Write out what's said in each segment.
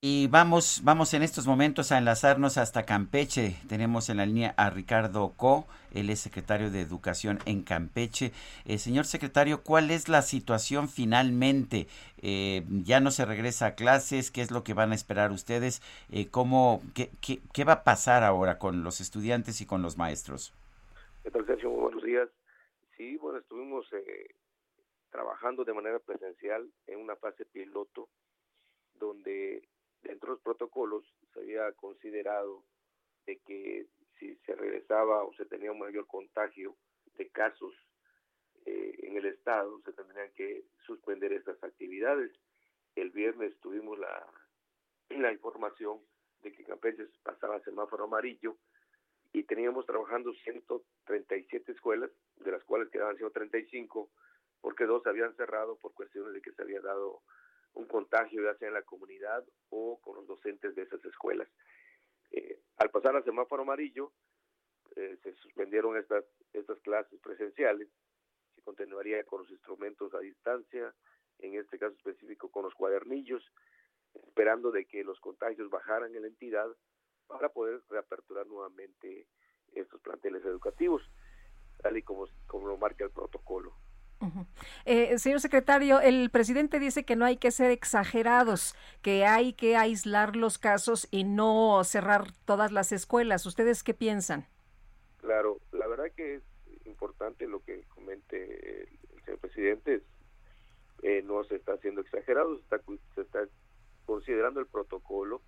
Y vamos, vamos en estos momentos a enlazarnos hasta Campeche. Tenemos en la línea a Ricardo Co, él es secretario de Educación en Campeche. Eh, señor secretario, ¿cuál es la situación finalmente? Eh, ¿Ya no se regresa a clases? ¿Qué es lo que van a esperar ustedes? Eh, ¿cómo, qué, qué, qué, va a pasar ahora con los estudiantes y con los maestros? ¿Qué tal, Sergio? buenos días. Sí, bueno, estuvimos eh, trabajando de manera presencial en una fase piloto donde dentro de los protocolos se había considerado de que si se regresaba o se tenía un mayor contagio de casos eh, en el estado, se tendrían que suspender estas actividades. El viernes tuvimos la, la información de que Campeche pasaba a semáforo amarillo y teníamos trabajando 137 escuelas, de las cuales quedaban 135, porque dos habían cerrado por cuestiones de que se había dado un contagio ya sea en la comunidad o con los docentes de esas escuelas. Eh, al pasar al semáforo amarillo, eh, se suspendieron estas, estas clases presenciales, se continuaría con los instrumentos a distancia, en este caso específico con los cuadernillos, esperando de que los contagios bajaran en la entidad para poder reaperturar nuevamente estos planteles educativos, tal y como, como lo marca el protocolo. Eh, señor secretario, el presidente dice que no hay que ser exagerados, que hay que aislar los casos y no cerrar todas las escuelas. ¿Ustedes qué piensan? Claro, la verdad que es importante lo que comente el, señor presidente. Eh, no se está haciendo exagerado, se está, se está considerando el protocolo.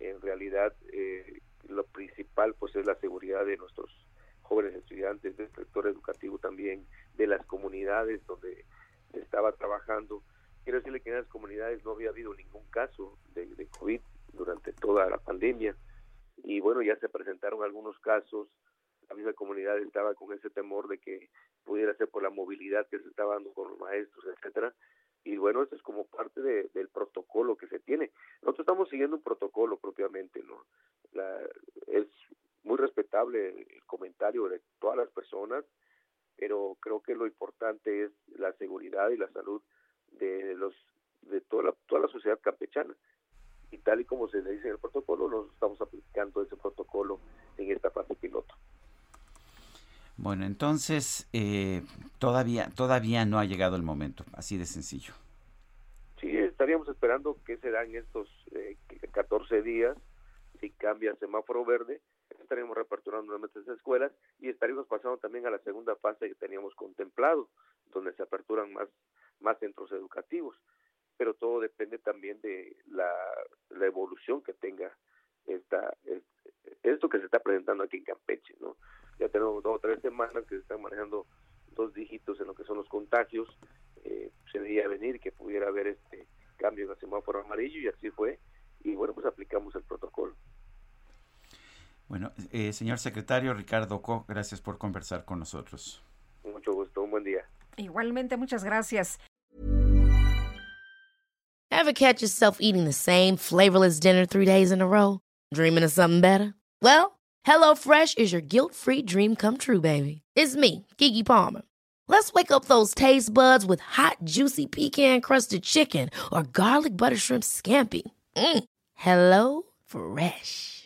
En realidad, eh, lo principal pues es la seguridad de nuestros jóvenes estudiantes, del sector educativo también, de las comunidades donde estaba trabajando. Quiero decirle que en las comunidades no había habido ningún caso de, de COVID durante toda la pandemia y bueno, ya se presentaron algunos casos, la misma comunidad estaba con ese temor de que pudiera ser por la movilidad que se estaba dando con los maestros, etcétera, y bueno, esto es como parte de, del protocolo que se tiene. Nosotros estamos siguiendo un protocolo propiamente, ¿no? La, es muy respetable el comentario de todas las personas, pero creo que lo importante es la seguridad y la salud de los de toda la, toda la sociedad campechana. Y tal y como se le dice en el protocolo, nos estamos aplicando ese protocolo en esta fase piloto. Bueno, entonces eh, todavía todavía no ha llegado el momento, así de sencillo. Sí, estaríamos esperando que se dan estos eh, 14 días, si cambia semáforo verde, estaríamos reaperturando nuevamente esas escuelas y estaríamos pasando también a la segunda fase que teníamos contemplado, donde se aperturan más, más centros educativos. Pero todo depende también de la, la evolución que tenga esta, esto que se está presentando aquí en Campeche, ¿no? Ya tenemos dos o tres semanas que se están manejando dos dígitos en lo que son los contagios. Eh, se veía venir que pudiera haber este cambio en el semáforo amarillo y así fue. Y bueno, pues aplicamos el protocolo. Bueno, eh, señor secretario Ricardo Co, gracias por conversar con nosotros. Mucho gusto, un buen día. Igualmente, muchas gracias. Ever catch yourself eating the same flavorless dinner three days in a row? Dreaming of something better? Well, HelloFresh is your guilt-free dream come true, baby. It's me, Kiki Palmer. Let's wake up those taste buds with hot, juicy pecan-crusted chicken or garlic butter shrimp scampi. Mm. Hello Fresh.